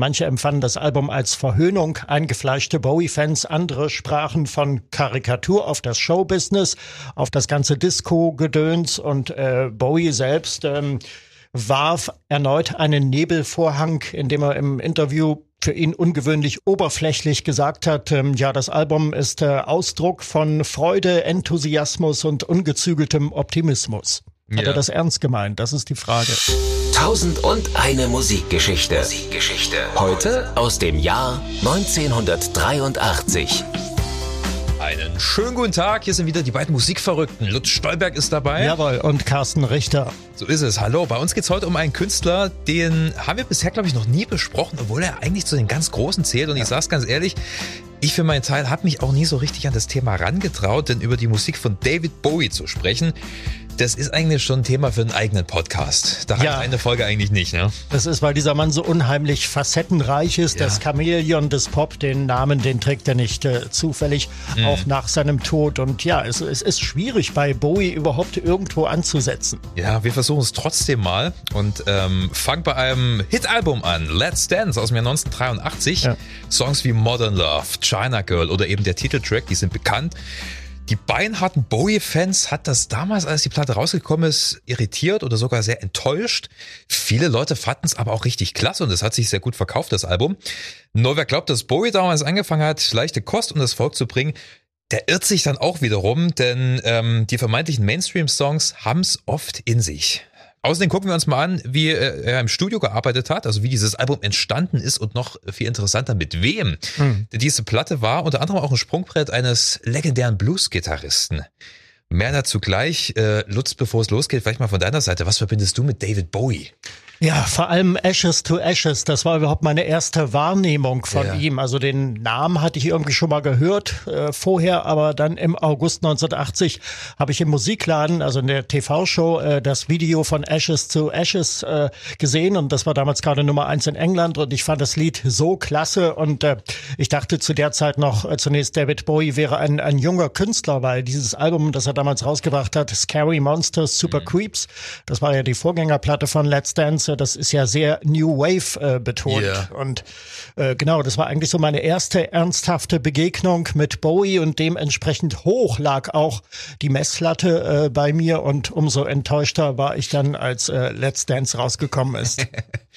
Manche empfanden das Album als Verhöhnung, eingefleischte Bowie-Fans, andere sprachen von Karikatur auf das Showbusiness, auf das ganze Disco-Gedöns und äh, Bowie selbst ähm, warf erneut einen Nebelvorhang, indem er im Interview für ihn ungewöhnlich oberflächlich gesagt hat, ähm, ja, das Album ist äh, Ausdruck von Freude, Enthusiasmus und ungezügeltem Optimismus. Hat ja. er das ernst gemeint? Das ist die Frage. Tausend und eine Musikgeschichte. Musikgeschichte. Heute aus dem Jahr 1983. Einen schönen guten Tag. Hier sind wieder die beiden Musikverrückten. Lutz Stolberg ist dabei. Jawohl, und Carsten Richter. So ist es. Hallo. Bei uns geht es heute um einen Künstler, den haben wir bisher, glaube ich, noch nie besprochen, obwohl er eigentlich zu den ganz Großen zählt. Und ja. ich sage es ganz ehrlich, ich für meinen Teil habe mich auch nie so richtig an das Thema rangetraut, denn über die Musik von David Bowie zu sprechen, das ist eigentlich schon ein Thema für einen eigenen Podcast. Da ja. hat eine Folge eigentlich nicht, ne? Das ist, weil dieser Mann so unheimlich facettenreich ist. Ja. Das Chamäleon des Pop, den Namen, den trägt er nicht äh, zufällig, mhm. auch nach seinem Tod. Und ja, es, es ist schwierig, bei Bowie überhaupt irgendwo anzusetzen. Ja, wir versuchen es trotzdem mal und ähm, fangen bei einem Hit-Album an. Let's Dance aus dem Jahr 1983. Ja. Songs wie Modern Love, China Girl oder eben der Titeltrack, die sind bekannt. Die beinharten Bowie-Fans hat das damals, als die Platte rausgekommen ist, irritiert oder sogar sehr enttäuscht. Viele Leute fanden es aber auch richtig klasse und es hat sich sehr gut verkauft, das Album. Nur wer glaubt, dass Bowie damals angefangen hat, leichte Kost um das Volk zu bringen, der irrt sich dann auch wiederum, denn ähm, die vermeintlichen Mainstream-Songs haben es oft in sich. Außerdem gucken wir uns mal an, wie äh, er im Studio gearbeitet hat, also wie dieses Album entstanden ist und noch viel interessanter mit wem. Mhm. Diese Platte war unter anderem auch ein Sprungbrett eines legendären Blues-Gitarristen. Mehr dazu gleich. Äh, Lutz, bevor es losgeht, vielleicht mal von deiner Seite. Was verbindest du mit David Bowie? Ja, vor allem Ashes to Ashes. Das war überhaupt meine erste Wahrnehmung von ja. ihm. Also den Namen hatte ich irgendwie schon mal gehört äh, vorher, aber dann im August 1980 habe ich im Musikladen, also in der TV-Show, äh, das Video von Ashes to Ashes äh, gesehen und das war damals gerade Nummer eins in England und ich fand das Lied so klasse und äh, ich dachte zu der Zeit noch äh, zunächst David Bowie wäre ein, ein junger Künstler, weil dieses Album, das er damals rausgebracht hat, Scary Monsters, Super mhm. Creeps, das war ja die Vorgängerplatte von Let's Dance das ist ja sehr New Wave äh, betont. Yeah. Und äh, genau, das war eigentlich so meine erste ernsthafte Begegnung mit Bowie und dementsprechend hoch lag auch die Messlatte äh, bei mir und umso enttäuschter war ich dann, als äh, Let's Dance rausgekommen ist.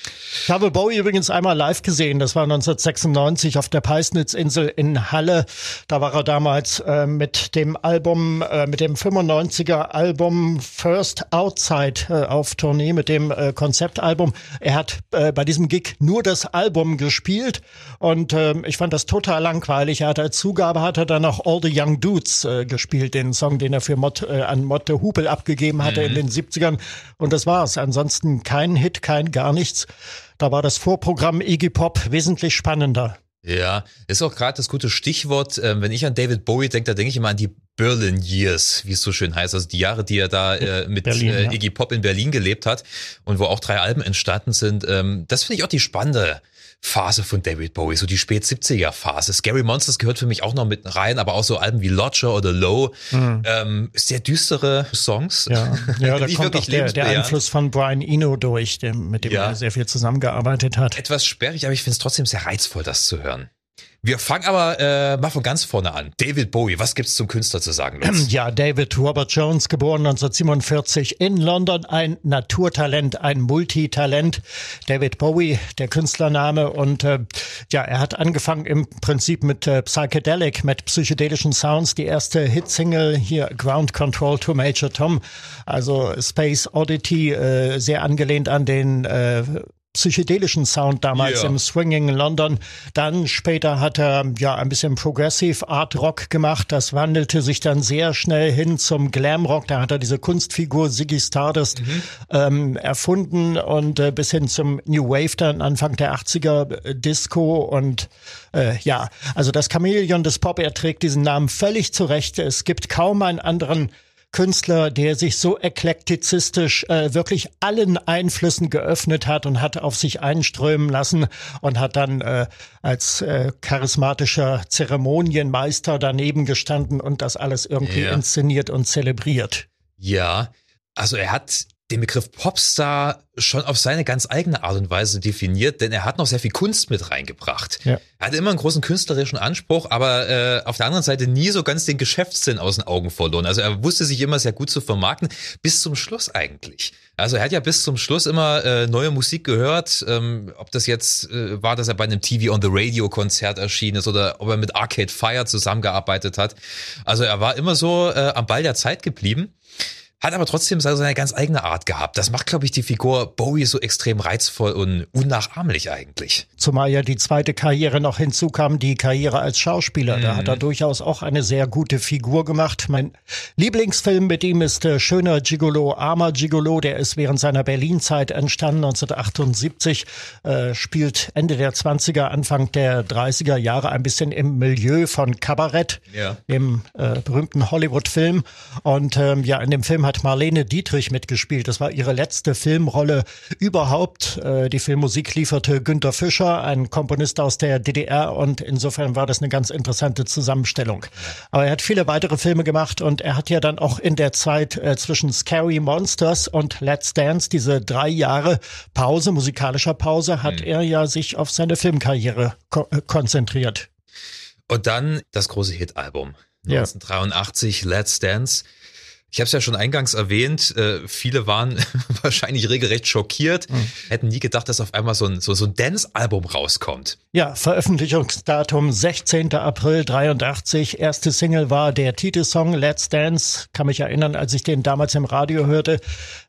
ich habe Bowie übrigens einmal live gesehen, das war 1996 auf der Peisnitzinsel in Halle. Da war er damals äh, mit dem Album, äh, mit dem 95er Album First Outside äh, auf Tournee, mit dem äh, Konzept Album. Er hat äh, bei diesem Gig nur das Album gespielt und äh, ich fand das total langweilig. Er hat als Zugabe hat er dann noch All the Young Dudes äh, gespielt, den Song, den er für Mott, an Motte Hupel abgegeben hatte mhm. in den 70ern und das war's. Ansonsten kein Hit, kein gar nichts. Da war das Vorprogramm Iggy Pop wesentlich spannender. Ja, ist auch gerade das gute Stichwort. Ähm, wenn ich an David Bowie denke, da denke ich immer an die Berlin Years, wie es so schön heißt. Also die Jahre, die er da äh, mit Berlin, äh, Iggy Pop in Berlin gelebt hat und wo auch drei Alben entstanden sind. Ähm, das finde ich auch die spannende Phase von David Bowie, so die spät 70er Phase. Scary Monsters gehört für mich auch noch mit rein, aber auch so Alben wie Lodger oder Low, mhm. ähm, sehr düstere Songs. Ja, ja da kommt auch der, der Einfluss von Brian Eno durch, dem, mit dem ja. er sehr viel zusammengearbeitet hat. Etwas sperrig, aber ich finde es trotzdem sehr reizvoll, das zu hören. Wir fangen aber äh, mal von ganz vorne an. David Bowie, was gibt's zum Künstler zu sagen? Lutz? Ja, David Robert Jones, geboren 1947 in London, ein Naturtalent, ein Multitalent. David Bowie, der Künstlername. Und äh, ja, er hat angefangen im Prinzip mit äh, Psychedelic, mit psychedelischen Sounds. Die erste Hitsingle hier, Ground Control to Major Tom, also Space Oddity, äh, sehr angelehnt an den äh, psychedelischen Sound damals yeah. im Swinging in London. Dann später hat er ja ein bisschen Progressive Art Rock gemacht. Das wandelte sich dann sehr schnell hin zum Glam Rock. Da hat er diese Kunstfigur Ziggy Stardust mhm. ähm, erfunden und äh, bis hin zum New Wave dann Anfang der 80er äh, Disco und äh, ja, also das Chamäleon des Pop, er trägt diesen Namen völlig zurecht. Es gibt kaum einen anderen Künstler, der sich so eklektizistisch äh, wirklich allen Einflüssen geöffnet hat und hat auf sich einströmen lassen und hat dann äh, als äh, charismatischer Zeremonienmeister daneben gestanden und das alles irgendwie ja. inszeniert und zelebriert. Ja, also er hat den Begriff Popstar schon auf seine ganz eigene Art und Weise definiert, denn er hat noch sehr viel Kunst mit reingebracht. Ja. Er hatte immer einen großen künstlerischen Anspruch, aber äh, auf der anderen Seite nie so ganz den Geschäftssinn aus den Augen verloren. Also er wusste sich immer sehr gut zu vermarkten, bis zum Schluss eigentlich. Also er hat ja bis zum Schluss immer äh, neue Musik gehört, ähm, ob das jetzt äh, war, dass er bei einem TV on the Radio Konzert erschienen ist oder ob er mit Arcade Fire zusammengearbeitet hat. Also er war immer so äh, am Ball der Zeit geblieben hat aber trotzdem seine ganz eigene Art gehabt. Das macht, glaube ich, die Figur Bowie so extrem reizvoll und unnachahmlich eigentlich. Zumal ja die zweite Karriere noch hinzukam, die Karriere als Schauspieler. Mhm. Da hat er mhm. durchaus auch eine sehr gute Figur gemacht. Mein Lieblingsfilm mit ihm ist äh, Schöner Gigolo, Armer Gigolo. Der ist während seiner Berlin-Zeit entstanden, 1978, äh, spielt Ende der 20er, Anfang der 30er Jahre ein bisschen im Milieu von Kabarett, ja. dem äh, berühmten Hollywood-Film. Und ähm, ja, in dem Film hat hat Marlene Dietrich mitgespielt. Das war ihre letzte Filmrolle überhaupt. Äh, die Filmmusik lieferte Günter Fischer, ein Komponist aus der DDR und insofern war das eine ganz interessante Zusammenstellung. Aber er hat viele weitere Filme gemacht und er hat ja dann auch in der Zeit äh, zwischen Scary Monsters und Let's Dance diese drei Jahre Pause, musikalischer Pause, hat mhm. er ja sich auf seine Filmkarriere ko äh, konzentriert. Und dann das große Hitalbum. 1983, ja. Let's Dance. Ich habe es ja schon eingangs erwähnt, äh, viele waren wahrscheinlich regelrecht schockiert, mhm. hätten nie gedacht, dass auf einmal so ein, so, so ein Dance-Album rauskommt. Ja, Veröffentlichungsdatum 16. April 83. Erste Single war der Titelsong Let's Dance. Kann mich erinnern, als ich den damals im Radio hörte,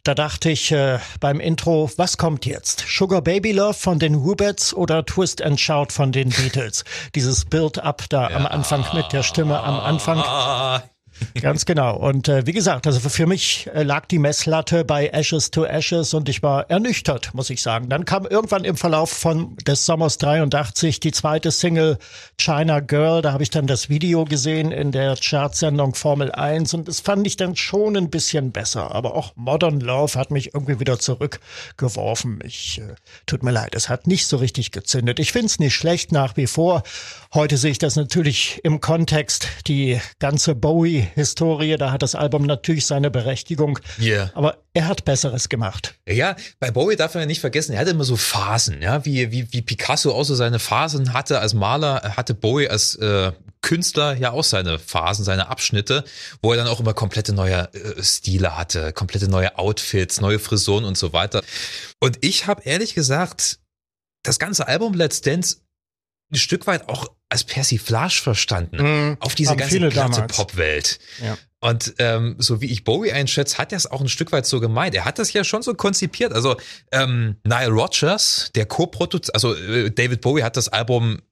da dachte ich äh, beim Intro, was kommt jetzt? Sugar Baby Love von den Rubets oder Twist and Shout von den Beatles? Dieses Build-up da ja. am Anfang mit der Stimme am Anfang. Ganz genau. Und äh, wie gesagt, also für mich äh, lag die Messlatte bei Ashes to Ashes und ich war ernüchtert, muss ich sagen. Dann kam irgendwann im Verlauf von des Sommers 83 die zweite Single China Girl. Da habe ich dann das Video gesehen in der Chartsendung Formel 1 und das fand ich dann schon ein bisschen besser. Aber auch Modern Love hat mich irgendwie wieder zurückgeworfen. Ich äh, tut mir leid, es hat nicht so richtig gezündet. Ich finde es nicht schlecht nach wie vor. Heute sehe ich das natürlich im Kontext die ganze Bowie Historie, da hat das Album natürlich seine Berechtigung. Yeah. Aber er hat Besseres gemacht. Ja, bei Bowie darf man ja nicht vergessen, er hatte immer so Phasen, ja, wie, wie, wie Picasso auch so seine Phasen hatte als Maler, hatte Bowie als äh, Künstler ja auch seine Phasen, seine Abschnitte, wo er dann auch immer komplette neue äh, Stile hatte, komplette neue Outfits, neue Frisuren und so weiter. Und ich habe ehrlich gesagt das ganze Album Let's Dance ein Stück weit auch als Persiflage verstanden mm, auf diese ganze glatte Popwelt. Ja. Und ähm, so wie ich Bowie einschätze, hat er es auch ein Stück weit so gemeint. Er hat das ja schon so konzipiert. Also ähm, Nile Rodgers, der Co-Produzent, also äh, David Bowie hat das Album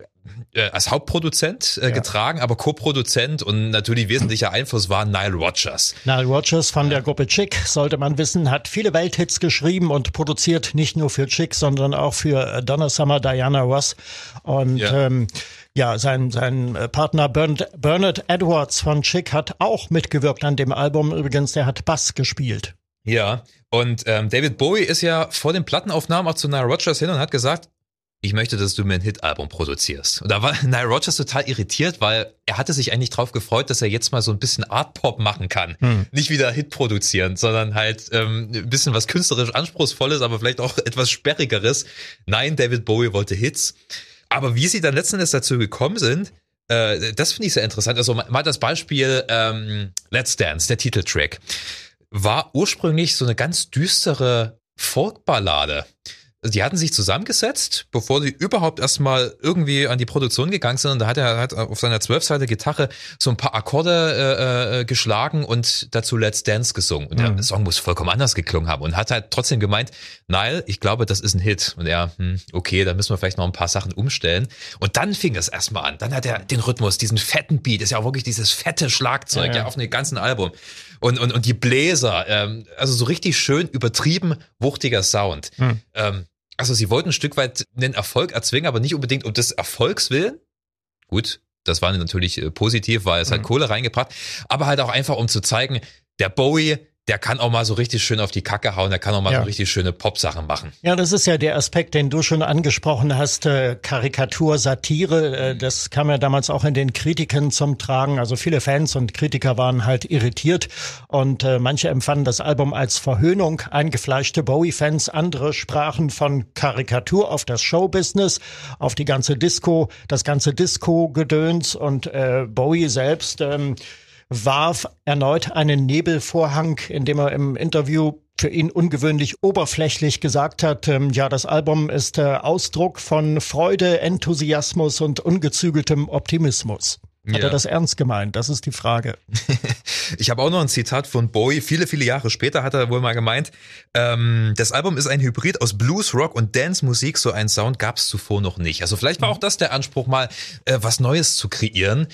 als Hauptproduzent äh, ja. getragen, aber Co-Produzent und natürlich wesentlicher Einfluss war Nile Rodgers. Nile Rodgers von der Gruppe Chick, sollte man wissen, hat viele Welthits geschrieben und produziert nicht nur für Chick, sondern auch für äh, Donna Summer, Diana Ross und ja. ähm, ja, sein, sein äh, Partner Bernard, Bernard Edwards von Chick hat auch mitgewirkt an dem Album. Übrigens, der hat Bass gespielt. Ja, und ähm, David Bowie ist ja vor den Plattenaufnahmen auch zu Nile Rodgers hin und hat gesagt, ich möchte, dass du mir ein Hit-Album produzierst. Und da war Nile Rodgers total irritiert, weil er hatte sich eigentlich drauf gefreut, dass er jetzt mal so ein bisschen Art-Pop machen kann. Hm. Nicht wieder Hit produzieren, sondern halt ähm, ein bisschen was künstlerisch Anspruchsvolles, aber vielleicht auch etwas Sperrigeres. Nein, David Bowie wollte Hits. Aber wie sie dann letzten Endes dazu gekommen sind, äh, das finde ich sehr interessant. Also mal das Beispiel ähm, Let's Dance, der Titeltrack, war ursprünglich so eine ganz düstere Folkballade. Die hatten sich zusammengesetzt, bevor sie überhaupt erstmal irgendwie an die Produktion gegangen sind. Und da hat er hat auf seiner zwölfseite Gitarre so ein paar Akkorde äh, äh, geschlagen und dazu Let's Dance gesungen. Und mhm. der Song muss vollkommen anders geklungen haben und hat halt trotzdem gemeint, Neil, ich glaube, das ist ein Hit. Und er, hm, okay, da müssen wir vielleicht noch ein paar Sachen umstellen. Und dann fing es erstmal an. Dann hat er den Rhythmus, diesen fetten Beat, ist ja auch wirklich dieses fette Schlagzeug, ja, ja. ja auf dem ganzen Album. Und, und, und die Bläser, ähm, also so richtig schön übertrieben wuchtiger Sound. Mhm. Ähm, also sie wollten ein Stück weit einen Erfolg erzwingen, aber nicht unbedingt um des Erfolgs willen. Gut, das war natürlich äh, positiv, weil es halt mhm. Kohle reingebracht, aber halt auch einfach um zu zeigen, der Bowie, der kann auch mal so richtig schön auf die Kacke hauen, der kann auch mal ja. so richtig schöne Pop-Sachen machen. Ja, das ist ja der Aspekt, den du schon angesprochen hast, äh, Karikatur, Satire, äh, das kam ja damals auch in den Kritiken zum Tragen. Also viele Fans und Kritiker waren halt irritiert und äh, manche empfanden das Album als Verhöhnung, eingefleischte Bowie-Fans, andere sprachen von Karikatur auf das Showbusiness, auf die ganze Disco, das ganze Disco-Gedöns und äh, Bowie selbst ähm, warf erneut einen Nebelvorhang, indem er im Interview für ihn ungewöhnlich oberflächlich gesagt hat, ähm, ja, das Album ist äh, Ausdruck von Freude, Enthusiasmus und ungezügeltem Optimismus. Hat ja. er das ernst gemeint? Das ist die Frage. ich habe auch noch ein Zitat von Bowie. Viele, viele Jahre später hat er wohl mal gemeint, ähm, das Album ist ein Hybrid aus Blues, Rock und Dance-Musik. So einen Sound gab es zuvor noch nicht. Also vielleicht war auch das der Anspruch, mal äh, was Neues zu kreieren.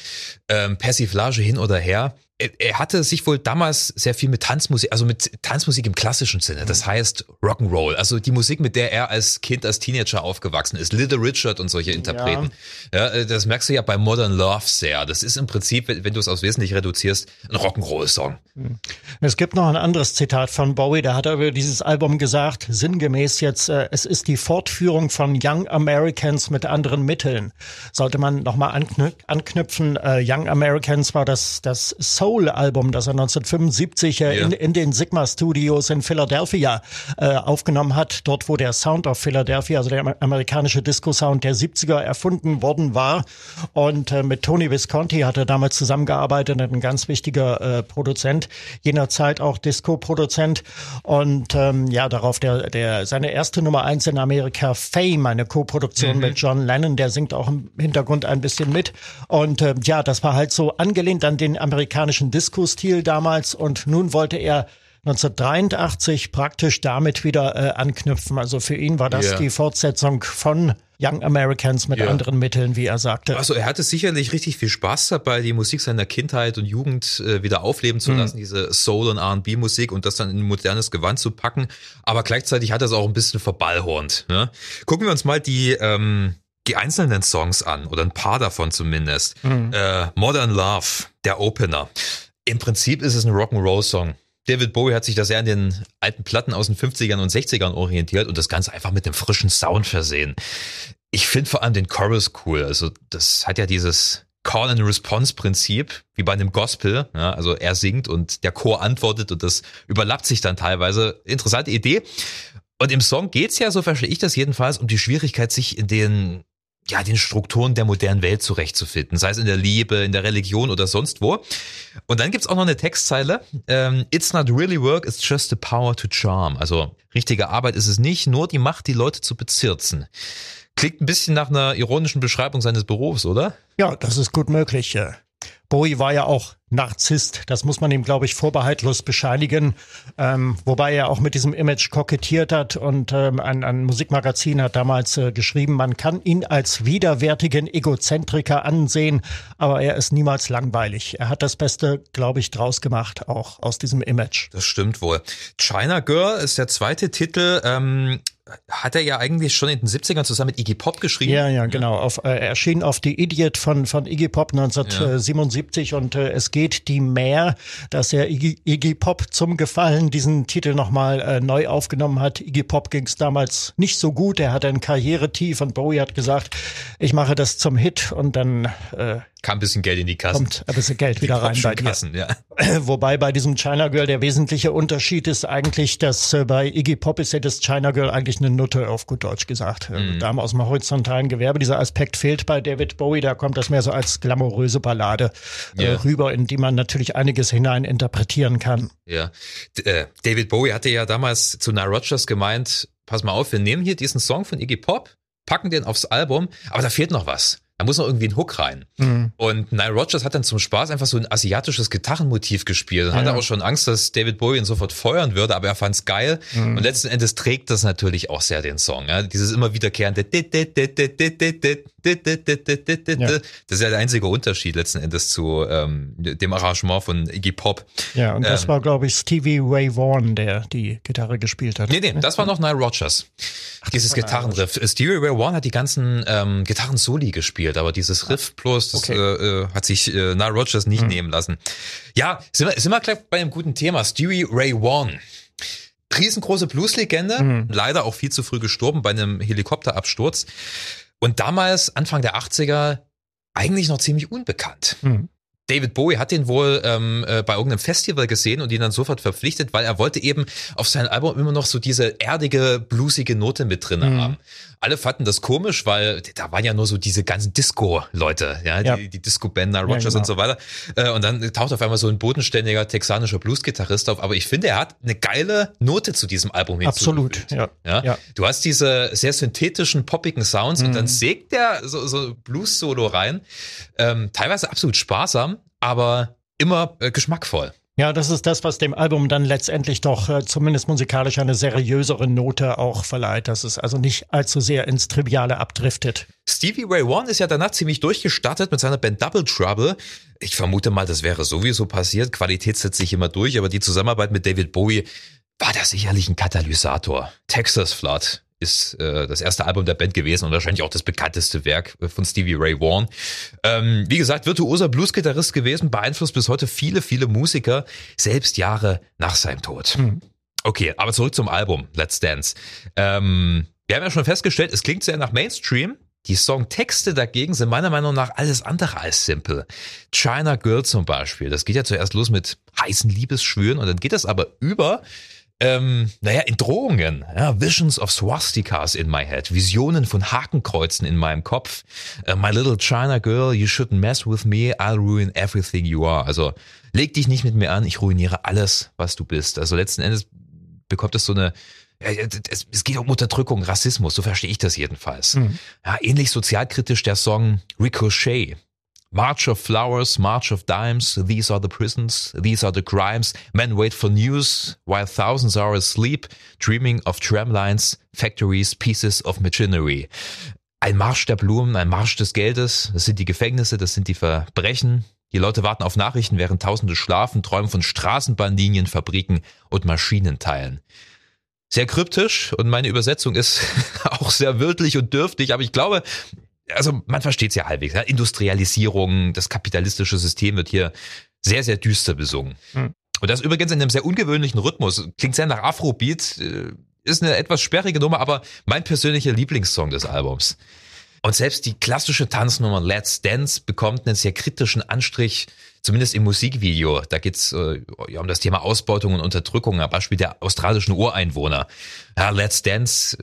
Ähm, Persiflage hin oder her er hatte sich wohl damals sehr viel mit Tanzmusik, also mit Tanzmusik im klassischen Sinne, das heißt Rock'n'Roll, also die Musik, mit der er als Kind, als Teenager aufgewachsen ist, Little Richard und solche Interpreten. Ja. ja das merkst du ja bei Modern Love sehr. Das ist im Prinzip, wenn du es aus wesentlich reduzierst, ein Rock'n'Roll-Song. Hm. Es gibt noch ein anderes Zitat von Bowie, da hat er über dieses Album gesagt, sinngemäß jetzt, äh, es ist die Fortführung von Young Americans mit anderen Mitteln. Sollte man nochmal anknüpfen, äh, Young Americans war das, das Soul Soul-Album, das er 1975 äh, ja. in, in den Sigma Studios in Philadelphia äh, aufgenommen hat, dort wo der Sound of Philadelphia, also der amerikanische Disco-Sound der 70er erfunden worden war. Und äh, mit Tony Visconti hat er damals zusammengearbeitet, ein ganz wichtiger äh, Produzent, jener Zeit auch Disco-Produzent. Und ähm, ja, darauf der, der seine erste Nummer eins in Amerika, Fame, eine Co-Produktion mhm. mit John Lennon, der singt auch im Hintergrund ein bisschen mit. Und äh, ja, das war halt so angelehnt an den amerikanischen klassischen Disco-Stil damals und nun wollte er 1983 praktisch damit wieder äh, anknüpfen. Also für ihn war das yeah. die Fortsetzung von Young Americans mit ja. anderen Mitteln, wie er sagte. Also er hatte sicherlich richtig viel Spaß dabei, die Musik seiner Kindheit und Jugend äh, wieder aufleben zu mhm. lassen, diese Soul- und R&B-Musik und das dann in ein modernes Gewand zu packen. Aber gleichzeitig hat er es auch ein bisschen verballhornt. Ne? Gucken wir uns mal die ähm, die einzelnen Songs an oder ein paar davon zumindest. Mhm. Äh, Modern Love, der Opener. Im Prinzip ist es ein Rock'n'Roll-Song. David Bowie hat sich da sehr an den alten Platten aus den 50ern und 60ern orientiert und das Ganze einfach mit dem frischen Sound versehen. Ich finde vor allem den Chorus cool. Also das hat ja dieses Call and Response Prinzip, wie bei einem Gospel. Ja, also er singt und der Chor antwortet und das überlappt sich dann teilweise. Interessante Idee. Und im Song geht's ja, so verstehe ich das jedenfalls, um die Schwierigkeit, sich in den ja, den Strukturen der modernen Welt zurechtzufinden, sei es in der Liebe, in der Religion oder sonst wo. Und dann gibt's auch noch eine Textzeile, ähm, It's not really work, it's just the power to charm. Also richtige Arbeit ist es nicht, nur die Macht, die Leute zu bezirzen. Klingt ein bisschen nach einer ironischen Beschreibung seines Berufs, oder? Ja, das ist gut möglich. Bowie war ja auch Narzisst. Das muss man ihm, glaube ich, vorbehaltlos bescheinigen. Ähm, wobei er auch mit diesem Image kokettiert hat und ähm, ein, ein Musikmagazin hat damals äh, geschrieben, man kann ihn als widerwärtigen Egozentriker ansehen, aber er ist niemals langweilig. Er hat das Beste, glaube ich, draus gemacht, auch aus diesem Image. Das stimmt wohl. China Girl ist der zweite Titel. Ähm hat er ja eigentlich schon in den 70ern zusammen mit Iggy Pop geschrieben. Ja, ja, genau. Auf, äh, erschien auf The Idiot von, von Iggy Pop 1977 ja. und äh, es geht die mehr, dass er Iggy, Iggy Pop zum Gefallen diesen Titel nochmal äh, neu aufgenommen hat. Iggy Pop ging es damals nicht so gut. Er hatte ein Karrieretief und Bowie hat gesagt, ich mache das zum Hit und dann äh, kam ein bisschen Geld in die Kassen. Kommt ein bisschen Geld wieder rein bei Kassen, Ja. Wobei bei diesem China Girl der wesentliche Unterschied ist eigentlich, dass äh, bei Iggy Pop ist ja das China Girl eigentlich eine Nutte, auf gut Deutsch gesagt. Äh, mhm. Dame aus dem horizontalen Gewerbe. Dieser Aspekt fehlt bei David Bowie. Da kommt das mehr so als glamouröse Ballade yeah. äh, rüber, in die man natürlich einiges hinein interpretieren kann. Ja. D äh, David Bowie hatte ja damals zu Nile Rogers gemeint, pass mal auf, wir nehmen hier diesen Song von Iggy Pop, packen den aufs Album, aber da fehlt noch was. Da muss noch irgendwie ein Hook rein. Mhm. Und Nile Rogers hat dann zum Spaß einfach so ein asiatisches Gitarrenmotiv gespielt und ja. hatte auch schon Angst, dass David Bowie ihn sofort feuern würde, aber er fand's geil. Mhm. Und letzten Endes trägt das natürlich auch sehr den Song. Ja? Dieses immer wiederkehrende ja. Das ist ja der einzige Unterschied letzten Endes zu ähm, dem Arrangement von Iggy Pop. Ja, und das ähm, war, glaube ich, Stevie Ray Vaughan, der die Gitarre gespielt hat. Nee, nee, das war noch Nile Rogers. Ach, Dieses Gitarrenriff. Stevie Ray Vaughan hat die ganzen ähm, Gitarren-Soli gespielt aber dieses Riff bloß, das okay. äh, äh hat sich äh, Na Rogers nicht mhm. nehmen lassen. Ja, sind wir, sind wir gleich bei einem guten Thema. Stewie Ray Vaughan. Riesengroße Blueslegende, mhm. leider auch viel zu früh gestorben bei einem Helikopterabsturz. Und damals, Anfang der 80er, eigentlich noch ziemlich unbekannt. Mhm. David Bowie hat den wohl ähm, äh, bei irgendeinem Festival gesehen und ihn dann sofort verpflichtet, weil er wollte eben auf sein Album immer noch so diese erdige, bluesige Note mit drin mhm. haben. Alle fanden das komisch, weil da waren ja nur so diese ganzen Disco-Leute, ja, ja, die, die Disco-Band, Rogers ja, genau. und so weiter. Äh, und dann taucht auf einmal so ein bodenständiger texanischer Blues-Gitarrist auf. Aber ich finde, er hat eine geile Note zu diesem Album. Absolut, ja. ja. Du hast diese sehr synthetischen, poppigen Sounds mhm. und dann mhm. sägt der so, so Blues-Solo rein. Ähm, teilweise absolut sparsam, aber immer äh, geschmackvoll. Ja, das ist das, was dem Album dann letztendlich doch äh, zumindest musikalisch eine seriösere Note auch verleiht, dass es also nicht allzu sehr ins Triviale abdriftet. Stevie Ray Vaughan ist ja danach ziemlich durchgestartet mit seiner Band Double Trouble. Ich vermute mal, das wäre sowieso passiert. Qualität setzt sich immer durch, aber die Zusammenarbeit mit David Bowie war da sicherlich ein Katalysator. Texas Flood ist äh, das erste Album der Band gewesen und wahrscheinlich auch das bekannteste Werk äh, von Stevie Ray Vaughan. Ähm, wie gesagt, virtuoser Bluesgitarrist gewesen, beeinflusst bis heute viele, viele Musiker, selbst Jahre nach seinem Tod. Mhm. Okay, aber zurück zum Album Let's Dance. Ähm, wir haben ja schon festgestellt, es klingt sehr nach Mainstream. Die Songtexte dagegen sind meiner Meinung nach alles andere als simpel. China Girl zum Beispiel, das geht ja zuerst los mit heißen Liebesschwüren und dann geht das aber über ähm, naja, in Drohungen, ja, Visions of Swastikas in my head, Visionen von Hakenkreuzen in meinem Kopf. Uh, my little China girl, you shouldn't mess with me, I'll ruin everything you are. Also leg dich nicht mit mir an, ich ruiniere alles, was du bist. Also letzten Endes bekommt es so eine es, geht um Unterdrückung, Rassismus, so verstehe ich das jedenfalls. Mhm. Ja, ähnlich sozialkritisch der Song Ricochet March of Flowers, March of Dimes, these are the prisons, these are the crimes. Men wait for news while thousands are asleep, dreaming of tramlines, factories, pieces of machinery. Ein Marsch der Blumen, ein Marsch des Geldes, das sind die Gefängnisse, das sind die Verbrechen. Die Leute warten auf Nachrichten, während Tausende schlafen, träumen von Straßenbahnlinien, Fabriken und Maschinenteilen. Sehr kryptisch und meine Übersetzung ist auch sehr wörtlich und dürftig, aber ich glaube, also man versteht es ja halbwegs. Ja? Industrialisierung, das kapitalistische System wird hier sehr, sehr düster besungen. Hm. Und das übrigens in einem sehr ungewöhnlichen Rhythmus. Klingt sehr nach Afrobeat, äh, ist eine etwas sperrige Nummer, aber mein persönlicher Lieblingssong des Albums. Und selbst die klassische Tanznummer Let's Dance bekommt einen sehr kritischen Anstrich, zumindest im Musikvideo. Da geht's äh, ja, um das Thema Ausbeutung und Unterdrückung, am Beispiel der australischen Ureinwohner. Ja, Let's Dance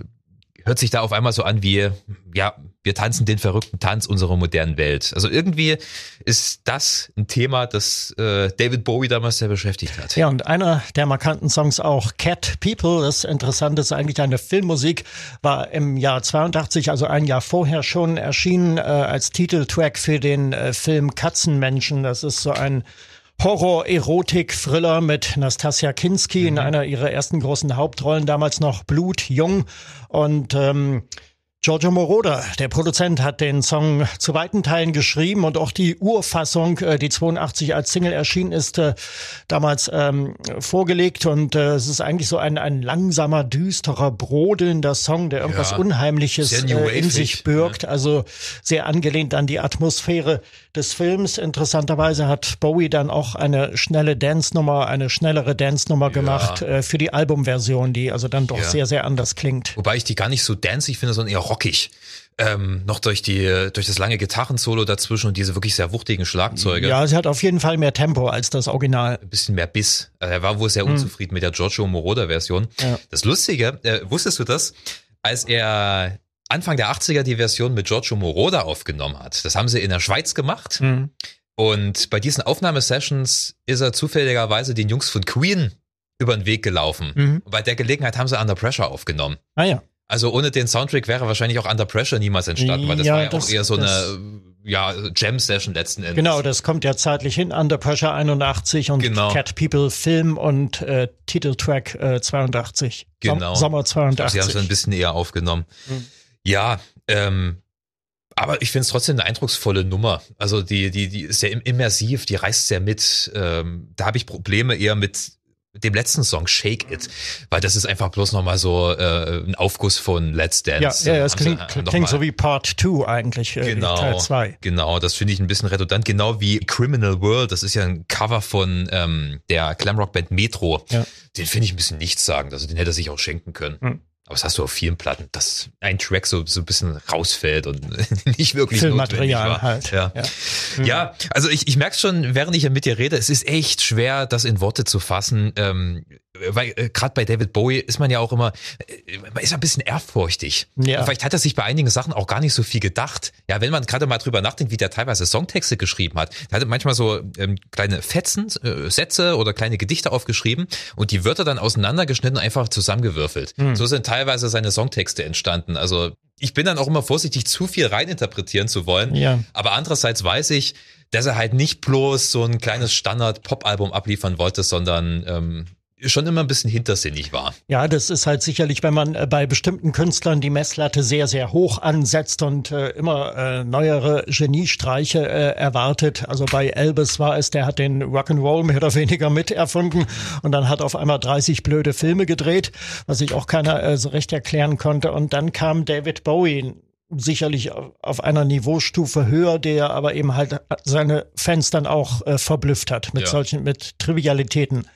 hört sich da auf einmal so an wie, ja, wir tanzen den verrückten Tanz unserer modernen Welt. Also irgendwie ist das ein Thema, das äh, David Bowie damals sehr beschäftigt hat. Ja, und einer der markanten Songs auch Cat People, das Interessante ist eigentlich eine Filmmusik, war im Jahr 82, also ein Jahr vorher schon erschienen äh, als Titeltrack für den äh, Film Katzenmenschen. Das ist so ein Horror-Erotik-Thriller mit Nastasia Kinski mhm. in einer ihrer ersten großen Hauptrollen, damals noch blutjung. Und ähm, Giorgio Moroder, der Produzent, hat den Song zu weiten Teilen geschrieben und auch die Urfassung, äh, die 82 als Single erschienen ist, äh, damals ähm, vorgelegt. Und äh, es ist eigentlich so ein, ein langsamer, düsterer, brodelnder Song, der irgendwas ja, Unheimliches äh, in sich birgt. Ja. Also sehr angelehnt an die Atmosphäre des Films. Interessanterweise hat Bowie dann auch eine schnelle Dance-Nummer, eine schnellere Dance-Nummer ja. gemacht äh, für die Albumversion, die also dann doch sehr, sehr anders klingt. Wobei ich die gar nicht so dancig finde, sondern eher rockig. Ähm, noch durch die durch das lange Gitarrensolo dazwischen und diese wirklich sehr wuchtigen Schlagzeuge. Ja, sie hat auf jeden Fall mehr Tempo als das Original. Ein bisschen mehr Biss. Also er war wohl sehr hm. unzufrieden mit der Giorgio Moroder Version. Ja. Das Lustige, äh, wusstest du das? Als er Anfang der 80er die Version mit Giorgio Moroder aufgenommen hat, das haben sie in der Schweiz gemacht. Mhm. Und bei diesen Aufnahmesessions ist er zufälligerweise den Jungs von Queen über den Weg gelaufen. Mhm. Bei der Gelegenheit haben sie Under Pressure aufgenommen. Ah ja. Also ohne den Soundtrack wäre wahrscheinlich auch Under Pressure niemals entstanden, weil das ja, war ja das, auch eher so eine ja, Jam-Session letzten Endes. Genau, das kommt ja zeitlich hin. Under Pressure 81 und genau. Cat People Film und äh, Titeltrack äh, 82. Genau. Sommer 82. Sie haben es ein bisschen eher aufgenommen. Mhm. Ja, ähm, aber ich finde es trotzdem eine eindrucksvolle Nummer. Also die, die, die ist sehr immersiv, die reißt sehr mit. Ähm, da habe ich Probleme eher mit dem letzten Song Shake It, weil das ist einfach bloß nochmal so äh, ein Aufguss von Let's Dance. Ja, ja, es klingt, klingt so wie Part 2 eigentlich, äh, genau, Teil 2. Genau, das finde ich ein bisschen redundant, genau wie Criminal World, das ist ja ein Cover von ähm, der Glamrock-Band Metro. Ja. Den finde ich ein bisschen nichts sagen, also den hätte er sich auch schenken können. Hm. Aber das hast du auf vielen Platten, dass ein Track so, so ein bisschen rausfällt und nicht wirklich Filmmaterial war. halt. Ja, ja. Ja also ich, ich merke schon, während ich ja mit dir rede, es ist echt schwer, das in Worte zu fassen. Ähm, weil äh, gerade bei David Bowie ist man ja auch immer, äh, man ist ein bisschen ehrfurchtig. Ja. vielleicht hat er sich bei einigen Sachen auch gar nicht so viel gedacht. Ja, wenn man gerade mal drüber nachdenkt, wie der teilweise Songtexte geschrieben hat. Der hatte manchmal so ähm, kleine Fetzen, äh, Sätze oder kleine Gedichte aufgeschrieben und die Wörter dann auseinandergeschnitten, einfach zusammengewürfelt. Mhm. So sind teilweise seine Songtexte entstanden. Also ich bin dann auch immer vorsichtig, zu viel reininterpretieren zu wollen. Ja. Aber andererseits weiß ich, dass er halt nicht bloß so ein kleines Standard-Pop-Album abliefern wollte, sondern ähm, schon immer ein bisschen hintersinnig war. Ja, das ist halt sicherlich, wenn man äh, bei bestimmten Künstlern die Messlatte sehr, sehr hoch ansetzt und äh, immer äh, neuere Geniestreiche äh, erwartet. Also bei Elvis war es, der hat den Rock'n'Roll mehr oder weniger miterfunden und dann hat auf einmal 30 blöde Filme gedreht, was sich auch keiner äh, so recht erklären konnte. Und dann kam David Bowie, sicherlich auf einer Niveaustufe höher, der aber eben halt seine Fans dann auch äh, verblüfft hat mit ja. solchen, mit Trivialitäten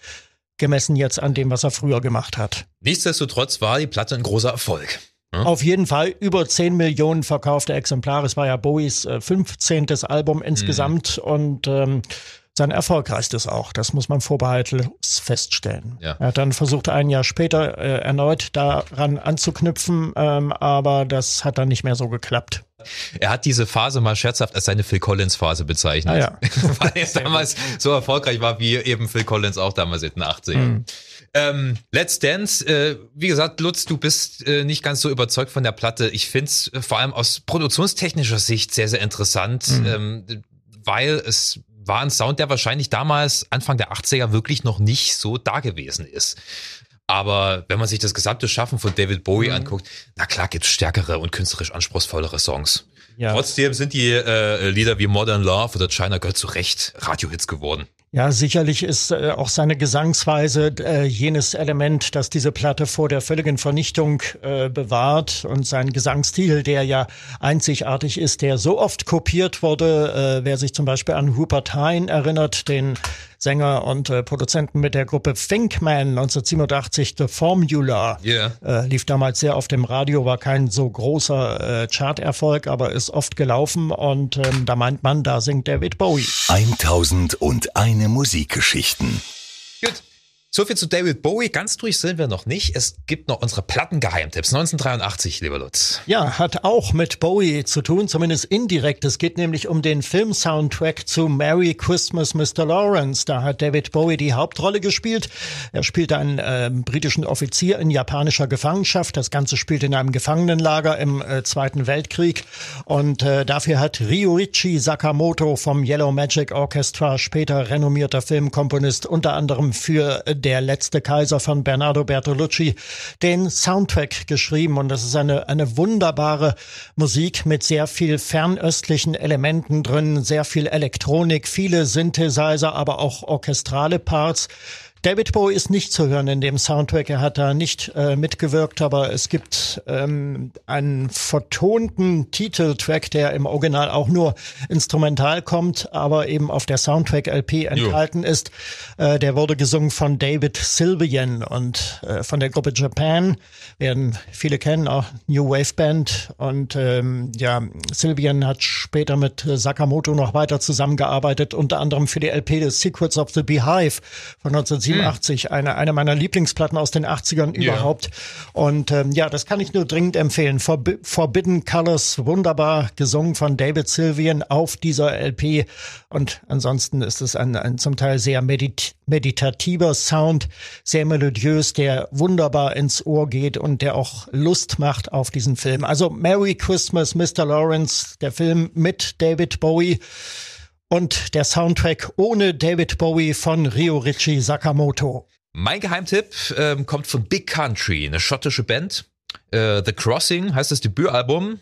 gemessen jetzt an dem, was er früher gemacht hat. Nichtsdestotrotz war die Platte ein großer Erfolg. Hm? Auf jeden Fall über 10 Millionen verkaufte Exemplare. Es war ja Bowies äh, 15. Album insgesamt mhm. und ähm, sein erfolgreichstes auch. Das muss man vorbehaltlos feststellen. Ja. Er hat dann versucht, ein Jahr später äh, erneut daran anzuknüpfen, ähm, aber das hat dann nicht mehr so geklappt. Er hat diese Phase mal scherzhaft als seine Phil Collins Phase bezeichnet, ah, ja. weil er damals so erfolgreich war wie eben Phil Collins auch damals in den 80ern. Mhm. Ähm, Let's Dance, äh, wie gesagt, Lutz, du bist äh, nicht ganz so überzeugt von der Platte. Ich find's äh, vor allem aus produktionstechnischer Sicht sehr, sehr interessant, mhm. ähm, weil es war ein Sound, der wahrscheinlich damals, Anfang der 80er, wirklich noch nicht so da gewesen ist. Aber wenn man sich das gesamte Schaffen von David Bowie mhm. anguckt, na klar gibt's stärkere und künstlerisch anspruchsvollere Songs. Ja. Trotzdem sind die äh, Lieder wie Modern Love oder China Girl zu Recht Radiohits geworden. Ja, sicherlich ist äh, auch seine Gesangsweise äh, jenes Element, das diese Platte vor der völligen Vernichtung äh, bewahrt und sein Gesangsstil, der ja einzigartig ist, der so oft kopiert wurde. Äh, wer sich zum Beispiel an Rupert Hine erinnert, den Sänger und äh, Produzenten mit der Gruppe Thinkman 1987 The Formula. Yeah. Äh, lief damals sehr auf dem Radio, war kein so großer äh, Charterfolg, aber ist oft gelaufen und ähm, da meint man, da singt David Bowie. 1001 Musikgeschichten. Gut. So viel zu David Bowie. Ganz durch sind wir noch nicht. Es gibt noch unsere Plattengeheimtipps. 1983, lieber Lutz. Ja, hat auch mit Bowie zu tun, zumindest indirekt. Es geht nämlich um den Film-Soundtrack zu Merry Christmas, Mr. Lawrence. Da hat David Bowie die Hauptrolle gespielt. Er spielte einen äh, britischen Offizier in japanischer Gefangenschaft. Das Ganze spielt in einem Gefangenenlager im äh, Zweiten Weltkrieg. Und äh, dafür hat Ryuichi Sakamoto vom Yellow Magic Orchestra, später renommierter Filmkomponist, unter anderem für äh, der letzte Kaiser von Bernardo Bertolucci, den Soundtrack geschrieben. Und das ist eine, eine wunderbare Musik mit sehr viel fernöstlichen Elementen drin, sehr viel Elektronik, viele Synthesizer, aber auch orchestrale Parts. David Bowie ist nicht zu hören in dem Soundtrack. Er hat da nicht äh, mitgewirkt, aber es gibt ähm, einen vertonten Titeltrack, der im Original auch nur instrumental kommt, aber eben auf der Soundtrack-LP enthalten jo. ist. Äh, der wurde gesungen von David Sylvian und äh, von der Gruppe Japan. Werden viele kennen, auch New Wave Band. Und ähm, ja, Sylvian hat später mit Sakamoto noch weiter zusammengearbeitet, unter anderem für die LP des Secrets of the Beehive von 19 87, hm. eine, eine meiner Lieblingsplatten aus den 80ern yeah. überhaupt. Und ähm, ja, das kann ich nur dringend empfehlen. Forb Forbidden Colors, wunderbar gesungen von David Sylvian auf dieser LP. Und ansonsten ist es ein, ein zum Teil sehr medit meditativer Sound, sehr melodiös, der wunderbar ins Ohr geht und der auch Lust macht auf diesen Film. Also Merry Christmas, Mr. Lawrence, der Film mit David Bowie. Und der Soundtrack ohne David Bowie von Ryorichi Sakamoto. Mein Geheimtipp ähm, kommt von Big Country, eine schottische Band. Äh, The Crossing heißt das Debütalbum.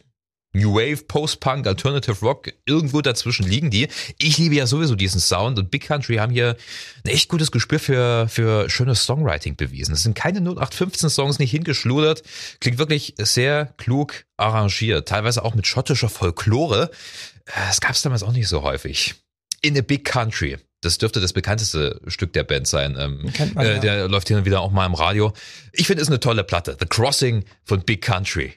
New Wave, Post-Punk, Alternative Rock, irgendwo dazwischen liegen die. Ich liebe ja sowieso diesen Sound und Big Country haben hier ein echt gutes Gespür für, für schönes Songwriting bewiesen. Es sind keine 0815 Songs nicht hingeschludert, klingt wirklich sehr klug arrangiert, teilweise auch mit schottischer Folklore. Das gab es damals auch nicht so häufig. In a Big Country. Das dürfte das bekannteste Stück der Band sein. Ähm, man, äh, der läuft hin und wieder auch mal im Radio. Ich finde, es eine tolle Platte. The Crossing von Big Country.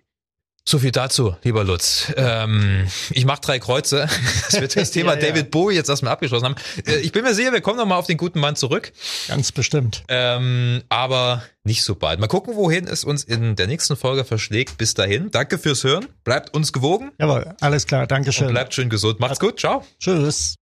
So viel dazu, lieber Lutz. Ähm, ich mache drei Kreuze, dass wir das Thema ja, ja. David Bowie jetzt erstmal abgeschlossen haben. Äh, ich bin mir sicher, wir kommen nochmal auf den guten Mann zurück. Ganz bestimmt. Ähm, aber nicht so bald. Mal gucken, wohin es uns in der nächsten Folge verschlägt. Bis dahin, danke fürs Hören. Bleibt uns gewogen. Jawohl, alles klar, Dankeschön. Und bleibt schön gesund. Macht's gut, ciao. Tschüss.